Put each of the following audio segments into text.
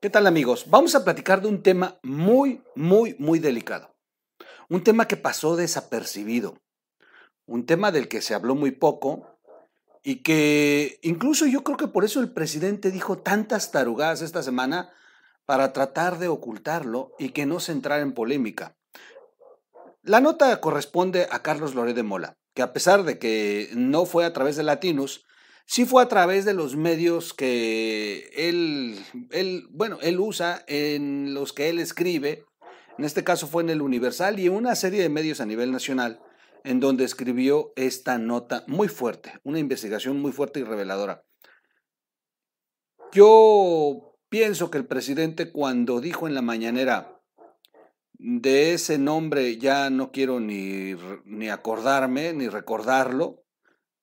¿Qué tal amigos? Vamos a platicar de un tema muy, muy, muy delicado. Un tema que pasó desapercibido. Un tema del que se habló muy poco y que incluso yo creo que por eso el presidente dijo tantas tarugadas esta semana para tratar de ocultarlo y que no se entrara en polémica. La nota corresponde a Carlos Loré de Mola, que a pesar de que no fue a través de Latinos, sí fue a través de los medios que él, él, bueno, él usa, en los que él escribe, en este caso fue en el Universal y en una serie de medios a nivel nacional, en donde escribió esta nota muy fuerte, una investigación muy fuerte y reveladora. Yo pienso que el presidente cuando dijo en la mañanera, de ese nombre ya no quiero ni, ni acordarme, ni recordarlo,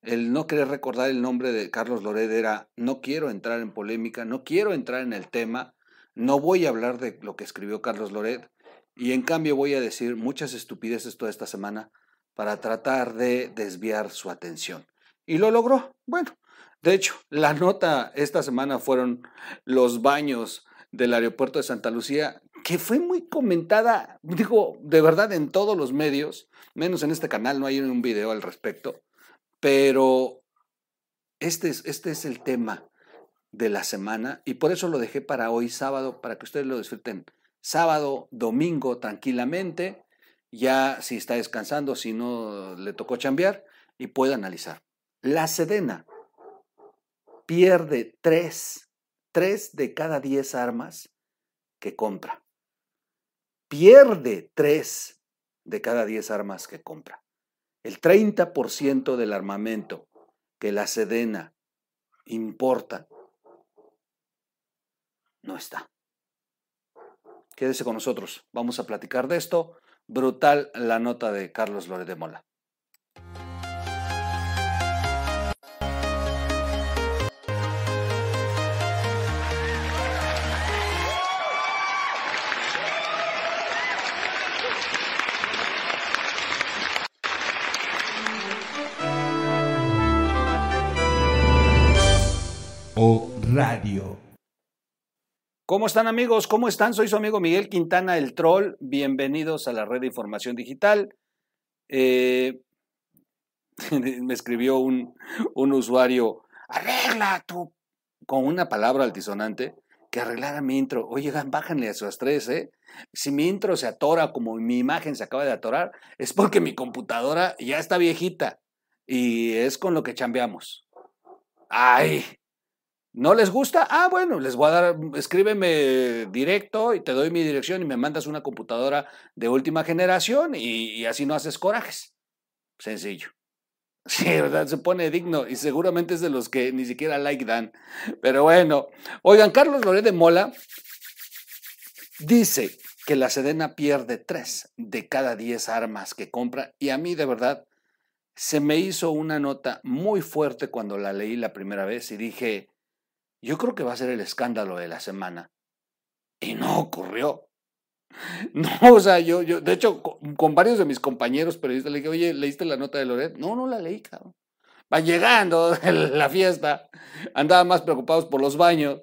el no querer recordar el nombre de Carlos Loret era, no quiero entrar en polémica, no quiero entrar en el tema, no voy a hablar de lo que escribió Carlos Loret y en cambio voy a decir muchas estupideces toda esta semana para tratar de desviar su atención. Y lo logró. Bueno, de hecho, la nota esta semana fueron los baños del aeropuerto de Santa Lucía, que fue muy comentada, digo, de verdad en todos los medios, menos en este canal, no hay un video al respecto. Pero este es, este es el tema de la semana y por eso lo dejé para hoy sábado, para que ustedes lo disfruten sábado, domingo, tranquilamente, ya si está descansando, si no le tocó chambear y puede analizar. La Sedena pierde tres, tres de cada diez armas que compra. Pierde tres de cada diez armas que compra. El 30% del armamento que la Sedena importa no está. Quédese con nosotros. Vamos a platicar de esto. Brutal la nota de Carlos Lore de Mola. ¿Cómo están amigos? ¿Cómo están? Soy su amigo Miguel Quintana, el troll. Bienvenidos a la red de información digital. Eh, me escribió un, un, usuario, arregla tú, con una palabra altisonante, que arreglara mi intro. Oye, bájanle a su estrés, ¿eh? Si mi intro se atora como mi imagen se acaba de atorar, es porque mi computadora ya está viejita y es con lo que chambeamos. Ay, ¿No les gusta? Ah, bueno, les voy a dar, escríbeme directo y te doy mi dirección y me mandas una computadora de última generación y, así no haces corajes. Sencillo. Sí, ¿verdad? Se pone digno y seguramente es de los que ni siquiera like dan. Pero bueno, oigan, Carlos Loret de Mola dice que la Sedena pierde tres de cada diez armas que compra y a mí de verdad se me hizo una nota muy fuerte cuando la leí la primera vez y dije, yo creo que va a ser el escándalo de la semana. Y no ocurrió. No, o sea, yo, yo, de hecho, con, varios de mis compañeros periodistas le dije, oye, ¿leíste la nota de Loret? No, no la leí, cabrón. Va llegando la fiesta, andaba más preocupados por los baños.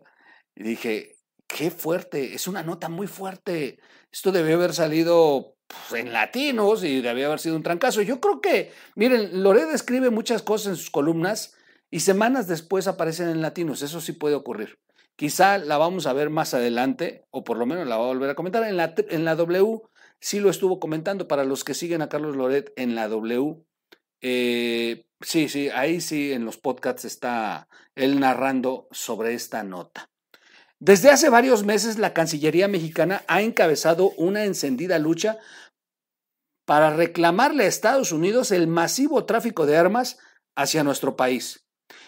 Y dije, qué fuerte, es una nota muy fuerte. Esto debió haber salido pues, en latinos y debió haber sido un trancazo. Yo creo que, miren, Loret escribe muchas cosas en sus columnas y semanas después aparecen en latinos. Eso sí puede ocurrir. Quizá la vamos a ver más adelante, o por lo menos la va a volver a comentar. En la, en la W sí lo estuvo comentando. Para los que siguen a Carlos Loret en la W, eh, sí, sí, ahí sí en los podcasts está él narrando sobre esta nota. Desde hace varios meses la Cancillería mexicana ha encabezado una encendida lucha para reclamarle a Estados Unidos el masivo tráfico de armas hacia nuestro país.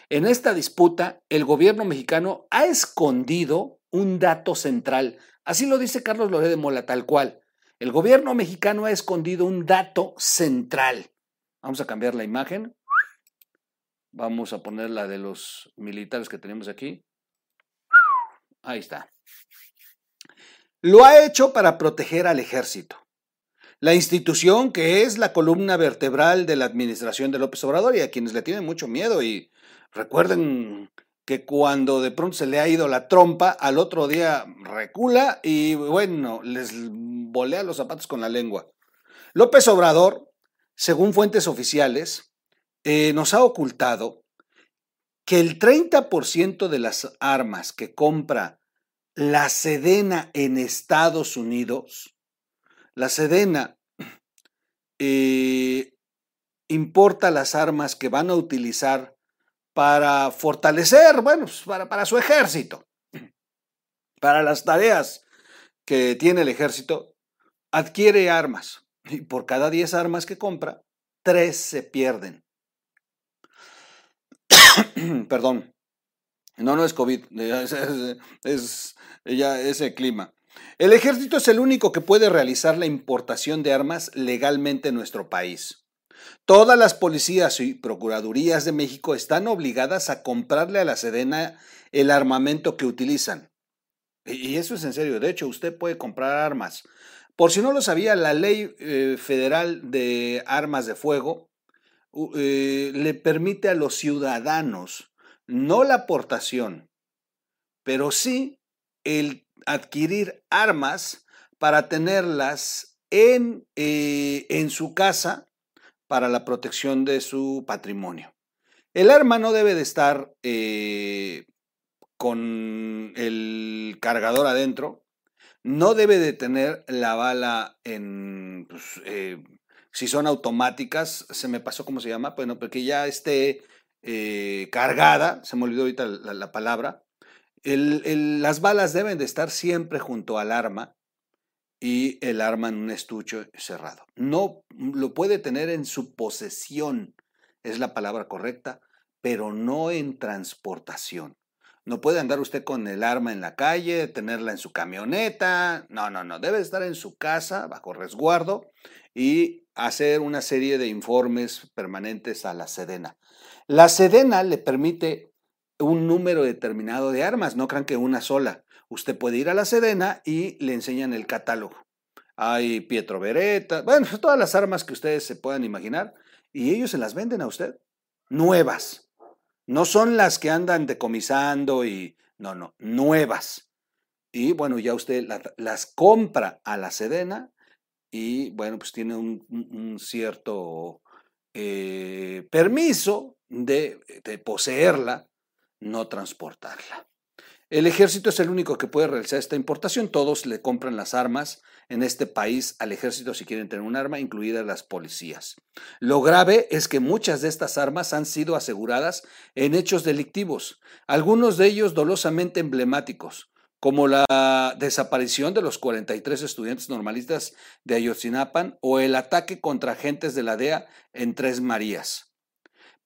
En esta disputa, el gobierno mexicano ha escondido un dato central. Así lo dice Carlos Loré de Mola, tal cual. El gobierno mexicano ha escondido un dato central. Vamos a cambiar la imagen. Vamos a poner la de los militares que tenemos aquí. Ahí está. Lo ha hecho para proteger al ejército. La institución que es la columna vertebral de la administración de López Obrador y a quienes le tienen mucho miedo y Recuerden que cuando de pronto se le ha ido la trompa, al otro día recula y bueno, les volea los zapatos con la lengua. López Obrador, según fuentes oficiales, eh, nos ha ocultado que el 30% de las armas que compra la Sedena en Estados Unidos, la Sedena eh, importa las armas que van a utilizar para fortalecer, bueno, pues, para, para su ejército, para las tareas que tiene el ejército, adquiere armas y por cada 10 armas que compra, 3 se pierden. Perdón. No, no es COVID, es, ya ese clima. El ejército es el único que puede realizar la importación de armas legalmente en nuestro país. Todas las policías y procuradurías de México están obligadas a comprarle a la Sedena el armamento que utilizan. Y eso es en serio. De hecho, usted puede comprar armas. Por si no lo sabía, la ley eh, federal de armas de fuego eh, le permite a los ciudadanos no la aportación, pero sí el adquirir armas para tenerlas en, eh, en su casa para la protección de su patrimonio. El arma no debe de estar eh, con el cargador adentro, no debe de tener la bala en, pues, eh, si son automáticas, se me pasó cómo se llama, bueno, porque ya esté eh, cargada, se me olvidó ahorita la, palabra, las balas deben de estar siempre junto al arma y el arma en un estuche cerrado. No lo puede tener en su posesión, es la palabra correcta, pero no en transportación. No puede andar usted con el arma en la calle, tenerla en su camioneta. No, no, no. Debe estar en su casa bajo resguardo y hacer una serie de informes permanentes a la Sedena. La Sedena le permite un número determinado de armas, no crean que una sola. Usted puede ir a la Sedena y le enseñan el catálogo. Hay Pietro Beretta, bueno, todas las armas que ustedes se puedan imaginar, y ellos se las venden a usted, nuevas. No son las que andan decomisando y, no, no, nuevas. Y bueno, ya usted las compra a la Sedena y bueno, pues tiene un, cierto eh, permiso de, poseerla, no transportarla. El ejército es el único que puede realizar esta importación. Todos le compran las armas en este país al ejército si quieren tener un arma, incluidas las policías. Lo grave es que muchas de estas armas han sido aseguradas en hechos delictivos, algunos de ellos dolosamente emblemáticos, como la desaparición de los 43 estudiantes normalistas de Ayotzinapan o el ataque contra agentes de la DEA en Tres Marías.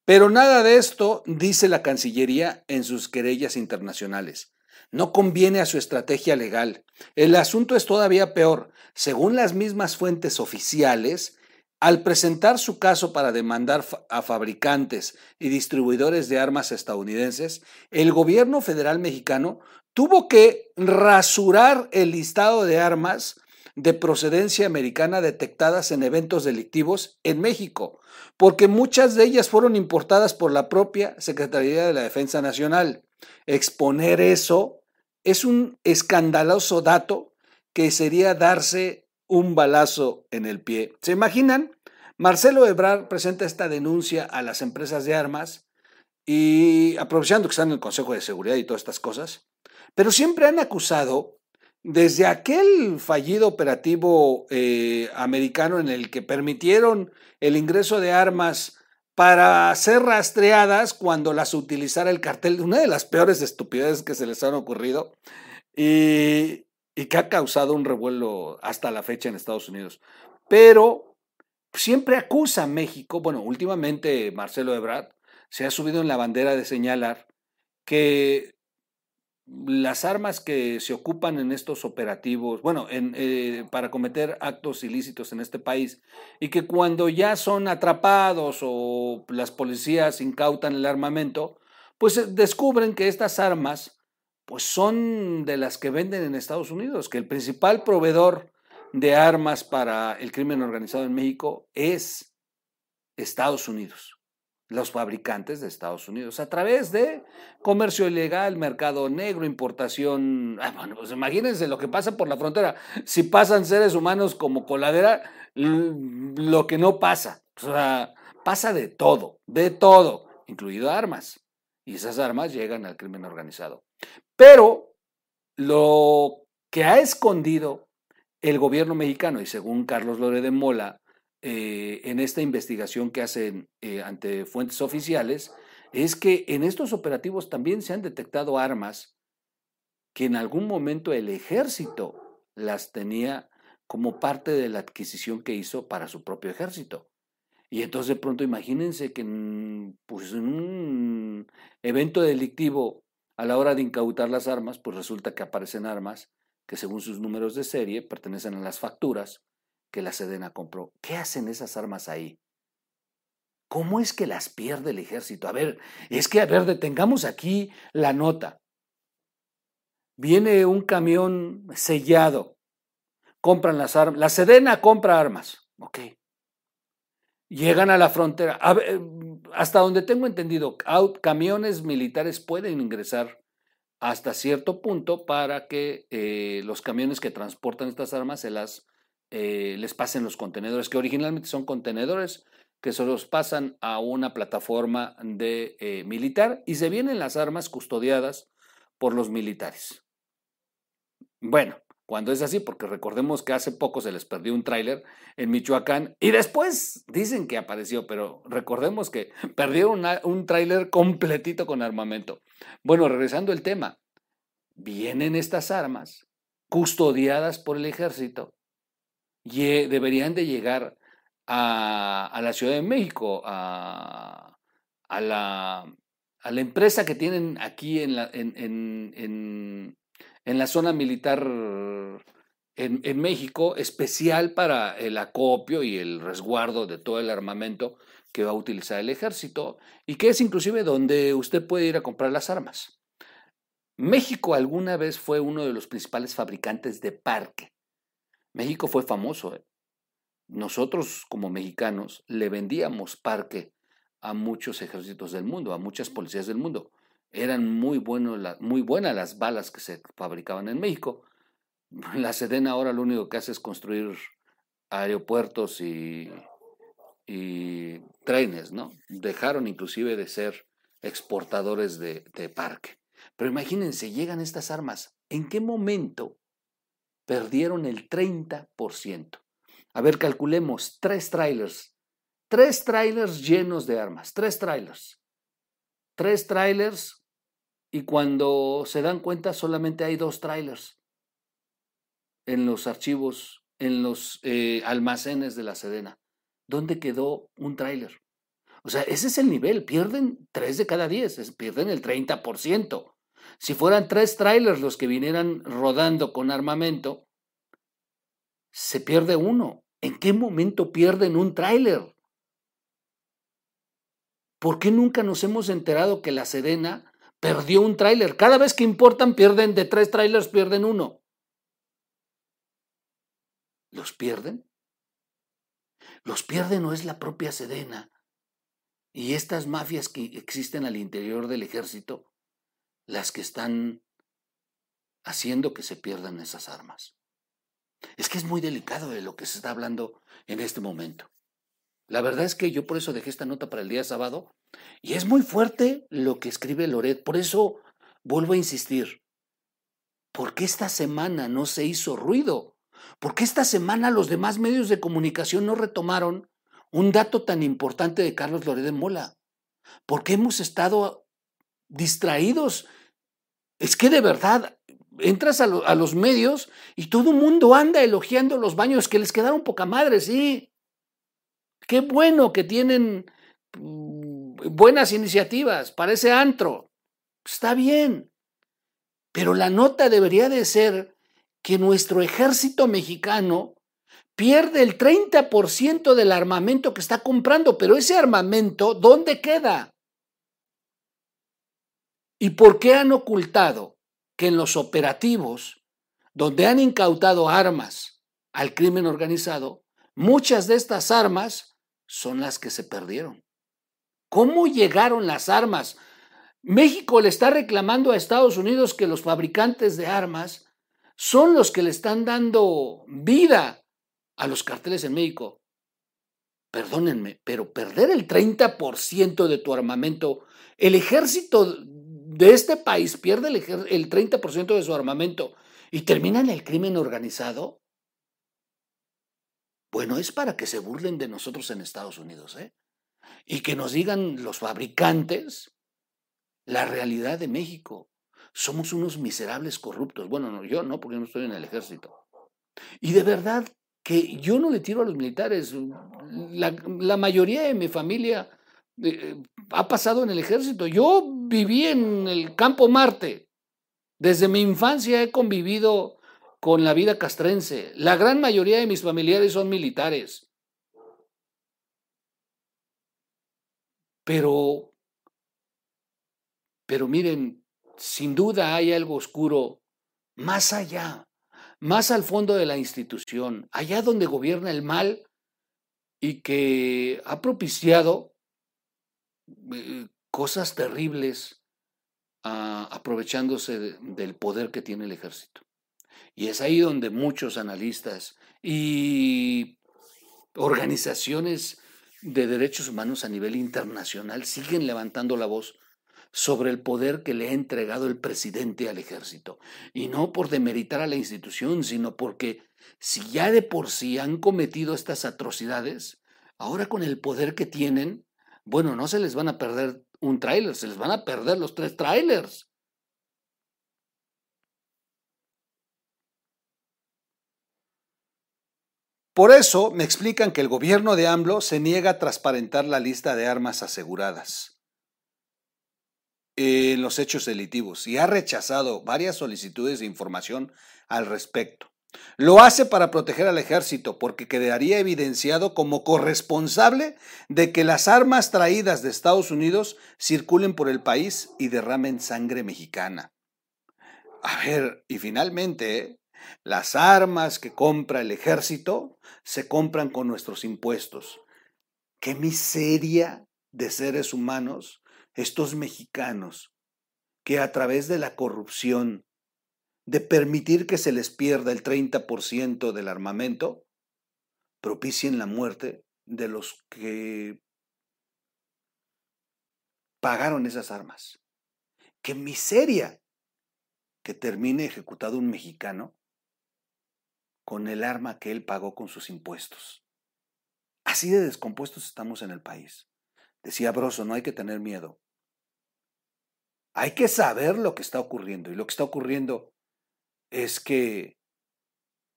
Pero nada de esto dice la Cancillería en sus querellas internacionales. No conviene a su estrategia legal. El asunto es todavía peor. Según las mismas fuentes oficiales, al presentar su caso para demandar a fabricantes y distribuidores de armas estadounidenses, el gobierno federal mexicano tuvo que rasurar el listado de armas de procedencia americana detectadas en eventos delictivos en México, porque muchas de ellas fueron importadas por la propia Secretaría de la Defensa Nacional. Exponer eso es un escandaloso dato que sería darse un balazo en el pie. ¿Se imaginan? Marcelo Ebrard presenta esta denuncia a las empresas de armas y aprovechando que están en el Consejo de Seguridad y todas estas cosas, pero siempre han acusado desde aquel fallido operativo eh, americano en el que permitieron el ingreso de armas para ser rastreadas cuando las utilizara el cartel, una de las peores estupideces que se les han ocurrido y, y que ha causado un revuelo hasta la fecha en Estados Unidos. Pero siempre acusa a México, bueno, últimamente Marcelo Ebrard se ha subido en la bandera de señalar que las armas que se ocupan en estos operativos, bueno, eh, para cometer actos ilícitos en este país, y que cuando ya son atrapados o las policías incautan el armamento, pues eh, descubren que estas armas pues son de las que venden en Estados Unidos, que el principal proveedor de armas para el crimen organizado en México es Estados Unidos. Los fabricantes de Estados Unidos a través de comercio ilegal, mercado negro, importación. Ah, bueno, pues imagínense lo que pasa por la frontera. Si pasan seres humanos como coladera, lo que no pasa. O sea, pasa de todo, de todo, incluido armas. Y esas armas llegan al crimen organizado. Pero lo que ha escondido el gobierno mexicano, y según Carlos Lore de Mola, eh, en esta investigación que hacen eh, ante fuentes oficiales es que en estos operativos también se han detectado armas que en algún momento el ejército las tenía como parte de la adquisición que hizo para su propio ejército. Y entonces de pronto imagínense que pues, en un evento delictivo a la hora de incautar las armas, pues resulta que aparecen armas que según sus números de serie pertenecen a las facturas que la Sedena compró. ¿Qué hacen esas armas ahí? ¿Cómo es que las pierde el ejército? A ver, es que, a ver, detengamos aquí la nota. Viene un camión sellado, compran las armas, la Sedena compra armas, ok. Llegan a la frontera. hasta donde tengo entendido, camiones militares pueden ingresar hasta cierto punto para que eh, los camiones que transportan estas armas se las eh, les pasen los contenedores, que originalmente son contenedores que se los pasan a una plataforma de eh, militar y se vienen las armas custodiadas por los militares. Bueno, cuando es así, porque recordemos que hace poco se les perdió un tráiler en Michoacán y después dicen que apareció, pero recordemos que perdieron un tráiler completito con armamento. Bueno, regresando al tema, vienen estas armas custodiadas por el ejército deberían de llegar a, la Ciudad de México, a, la, a, la, empresa que tienen aquí en la, en, la zona militar en, México, especial para el acopio y el resguardo de todo el armamento que va a utilizar el ejército y que es inclusive donde usted puede ir a comprar las armas. México alguna vez fue uno de los principales fabricantes de parque México fue famoso. ¿eh? Nosotros como mexicanos le vendíamos parque a muchos ejércitos del mundo, a muchas policías del mundo. Eran muy, muy buenas las balas que se fabricaban en México. La Sedena ahora lo único que hace es construir aeropuertos y, y trenes, ¿no? Dejaron inclusive de ser exportadores de, de parque. Pero imagínense, llegan estas armas. ¿En qué momento perdieron el 30%. A ver, calculemos, tres trailers, tres trailers llenos de armas, tres trailers, tres trailers y cuando se dan cuenta solamente hay dos trailers en los archivos, en los eh, almacenes de la Sedena. ¿Dónde quedó un trailer? O sea, ese es el nivel, pierden tres de cada diez, pierden el 30%. Si fueran tres trailers los que vinieran rodando con armamento, se pierde uno. ¿En qué momento pierden un tráiler? ¿Por qué nunca nos hemos enterado que la Sedena perdió un tráiler? Cada vez que importan, pierden de tres trailers, pierden uno. ¿Los pierden? Los pierden no es la propia Sedena. Y estas mafias que existen al interior del ejército las que están haciendo que se pierdan esas armas. Es que es muy delicado de lo que se está hablando en este momento. La verdad es que yo por eso dejé esta nota para el día sábado y es muy fuerte lo que escribe Loret. Por eso vuelvo a insistir. ¿Por qué esta semana no se hizo ruido? ¿Por qué esta semana los demás medios de comunicación no retomaron un dato tan importante de Carlos Loret de Mola? ¿Por qué hemos estado distraídos es que de verdad, entras a, los medios y todo el mundo anda elogiando los baños que les quedaron poca madre, sí. Qué bueno que tienen mm, buenas iniciativas para ese antro. Está bien. Pero la nota debería de ser que nuestro ejército mexicano pierde el 30% del armamento que está comprando, pero ese armamento, ¿dónde queda? ¿Y por qué han ocultado que en los operativos donde han incautado armas al crimen organizado, muchas de estas armas son las que se perdieron? ¿Cómo llegaron las armas? México le está reclamando a Estados Unidos que los fabricantes de armas son los que le están dando vida a los carteles en México. Perdónenme, pero perder el 30% de tu armamento, el ejército de este país pierde el, el 30% de su armamento y termina en el crimen organizado. Bueno, es para que se burlen de nosotros en Estados Unidos, ¿eh? Y que nos digan los fabricantes la realidad de México. Somos unos miserables corruptos. Bueno, no, yo no, porque no estoy en el ejército. Y de verdad que yo no le tiro a los militares. La, mayoría de mi familia eh, ha pasado en el ejército. Yo viví en el campo Marte. Desde mi infancia he convivido con la vida castrense. La gran mayoría de mis familiares son militares. Pero, pero miren, sin duda hay algo oscuro más allá, más al fondo de la institución, allá donde gobierna el mal y que ha propiciado eh, cosas terribles ah, aprovechándose del poder que tiene el ejército. Y es ahí donde muchos analistas y organizaciones de derechos humanos a nivel internacional siguen levantando la voz sobre el poder que le ha entregado el presidente al ejército. Y no por demeritar a la institución, sino porque si ya de por sí han cometido estas atrocidades, ahora con el poder que tienen, bueno, no se les van a perder un tráiler, se les van a perder los tres tráilers. Por eso me explican que el gobierno de AMLO se niega a transparentar la lista de armas aseguradas en los hechos delictivos y ha rechazado varias solicitudes de información al respecto. Lo hace para proteger al ejército porque quedaría evidenciado como corresponsable de que las armas traídas de Estados Unidos circulen por el país y derramen sangre mexicana. A ver, y finalmente, las armas que compra el ejército se compran con nuestros impuestos. Qué miseria de seres humanos estos mexicanos que a través de la corrupción, de permitir que se les pierda el 30% del armamento, propicien la muerte de los que pagaron esas armas. ¡Qué miseria! Que termine ejecutado un mexicano con el arma que él pagó con sus impuestos. Así de descompuestos estamos en el país. Decía Broso, no hay que tener miedo. Hay que saber lo que está ocurriendo. Y lo que está ocurriendo es que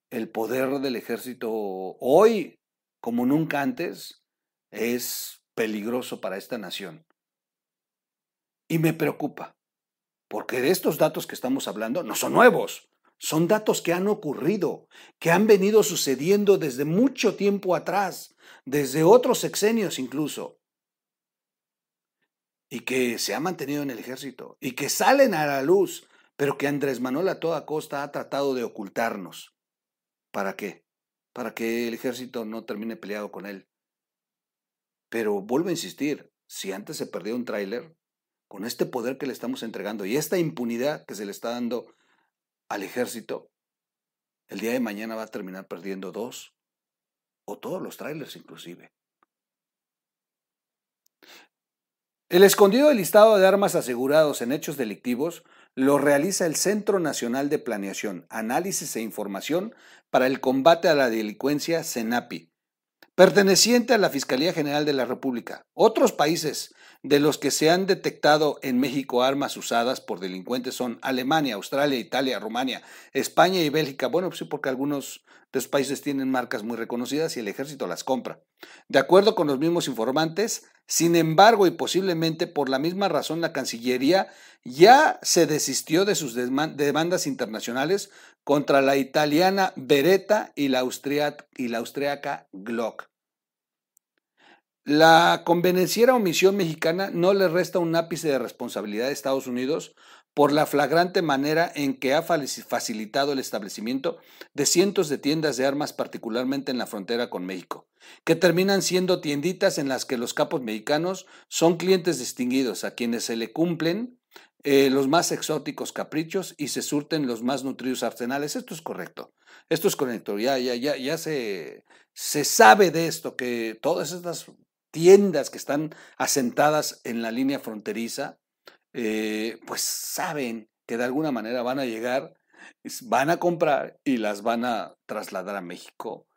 el poder del ejército hoy, como nunca antes, es peligroso para esta nación. Y me preocupa, porque de estos datos que estamos hablando no son nuevos. Son datos que han ocurrido, que han venido sucediendo desde mucho tiempo atrás, desde otros sexenios incluso, y que se ha mantenido en el ejército, y que salen a la luz, pero que Andrés Manuel a toda costa ha tratado de ocultarnos. ¿Para qué? Para que el ejército no termine peleado con él. Pero vuelvo a insistir, si antes se perdió un tráiler, con este poder que le estamos entregando y esta impunidad que se le está dando al ejército, el día de mañana va a terminar perdiendo dos o todos los trailers inclusive. El escondido del listado de armas asegurados en hechos delictivos lo realiza el Centro Nacional de Planeación, Análisis e Información para el Combate a la Delincuencia, CENAPI, perteneciente a la Fiscalía General de la República. Otros países de los que se han detectado en México armas usadas por delincuentes son Alemania, Australia, Italia, Rumania, España y Bélgica. Bueno, pues sí, porque algunos de esos países tienen marcas muy reconocidas y el ejército las compra. De acuerdo con los mismos informantes, sin embargo, y posiblemente por la misma razón, la Cancillería ya se desistió de sus demandas internacionales contra la italiana Beretta y la, y la austriaca Glock. La convenenciera omisión mexicana no le resta un ápice de responsabilidad a Estados Unidos por la flagrante manera en que ha facilitado el establecimiento de cientos de tiendas de armas, particularmente en la frontera con México. que terminan siendo tienditas en las que los capos mexicanos son clientes distinguidos a quienes se le cumplen eh, los más exóticos caprichos y se surten los más nutridos arsenales. Esto es correcto. Esto es correcto. Ya, ya, ya, ya se, se sabe de esto, que todas estas tiendas que están asentadas en la línea fronteriza, eh, pues saben que de alguna manera van a llegar, van a comprar y las van a trasladar a México.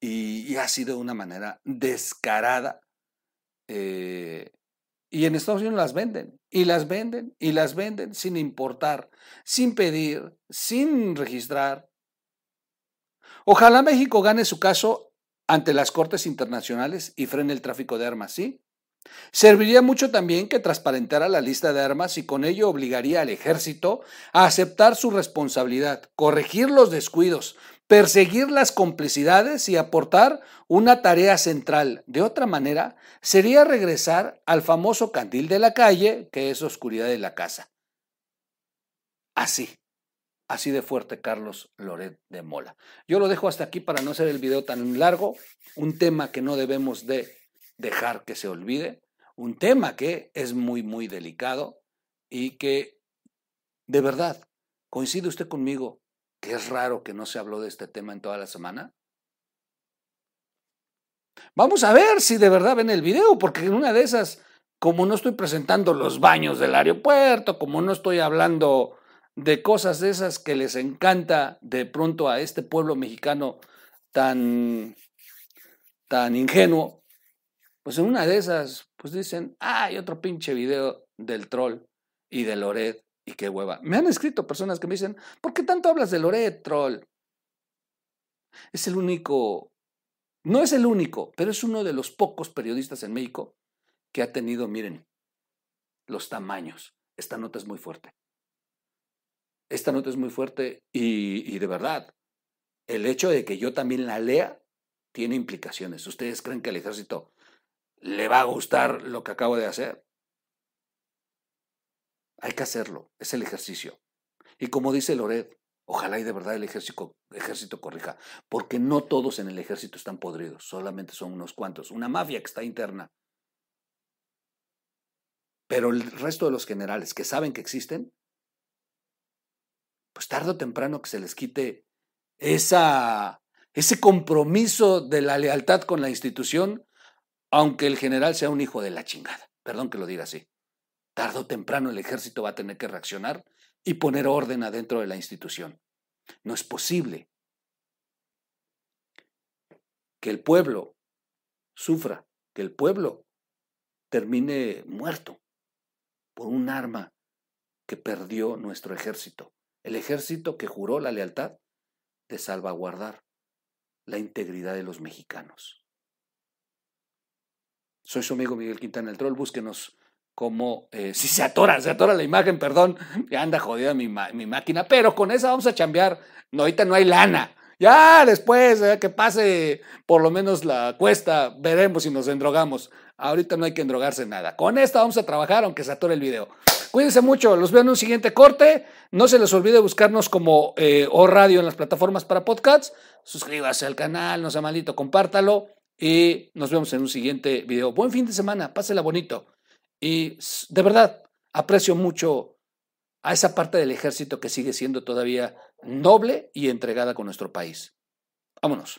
Y, ha sido de una manera descarada. Eh, y en Estados Unidos las venden, y las venden, y las venden sin importar, sin pedir, sin registrar. Ojalá México gane su caso ante las cortes internacionales y frene el tráfico de armas, ¿sí? Serviría mucho también que transparentara la lista de armas y con ello obligaría al ejército a aceptar su responsabilidad, corregir los descuidos, perseguir las complicidades y aportar una tarea central. De otra manera, sería regresar al famoso candil de la calle, que es oscuridad de la casa. Así, así de fuerte Carlos Loret de Mola. Yo lo dejo hasta aquí para no hacer el video tan largo, un tema que no debemos de dejar que se olvide, un tema que es muy, muy delicado y que, de verdad, coincide usted conmigo, que es raro que no se habló de este tema en toda la semana. Vamos a ver si de verdad ven el video, porque en una de esas, como no estoy presentando los baños del aeropuerto, como no estoy hablando de cosas de esas que les encanta de pronto a este pueblo mexicano tan, tan ingenuo, pues en una de esas, pues dicen, ah, hay otro pinche video del troll y de Loret y qué hueva. Me han escrito personas que me dicen, ¿por qué tanto hablas de Loret, troll? Es el único, no es el único, pero es uno de los pocos periodistas en México que ha tenido, miren, los tamaños. Esta nota es muy fuerte. Esta nota es muy fuerte y, de verdad, el hecho de que yo también la lea tiene implicaciones. ¿Ustedes creen que al ejército le va a gustar lo que acabo de hacer? Hay que hacerlo, es el ejercicio. Y como dice Loret, ojalá y de verdad el ejército, ejército corrija, porque no todos en el ejército están podridos, solamente son unos cuantos, una mafia que está interna. Pero el resto de los generales que saben que existen, pues tarde o temprano que se les quite esa, ese compromiso de la lealtad con la institución, aunque el general sea un hijo de la chingada. Perdón que lo diga así. Tardo o temprano el ejército va a tener que reaccionar y poner orden adentro de la institución. No es posible que el pueblo sufra, que el pueblo termine muerto por un arma que perdió nuestro ejército. El ejército que juró la lealtad de salvaguardar la integridad de los mexicanos. Soy su amigo Miguel Quintana el Troll. Búsquenos como eh, si se atora, se atora la imagen, perdón, ya anda jodida mi, mi, máquina, pero con esa vamos a chambear. No, ahorita no hay lana. Ya después eh, que pase por lo menos la cuesta, veremos si nos endrogamos. Ahorita no hay que endrogarse nada. Con esta vamos a trabajar, aunque se atore el video. Cuídense mucho, los veo en un siguiente corte. No se les olvide buscarnos como eh, O Radio en las plataformas para podcasts. Suscríbase al canal, no sea malito, compártalo y nos vemos en un siguiente video. Buen fin de semana, pásela bonito. Y de verdad, aprecio mucho a esa parte del ejército que sigue siendo todavía noble y entregada con nuestro país. Vámonos.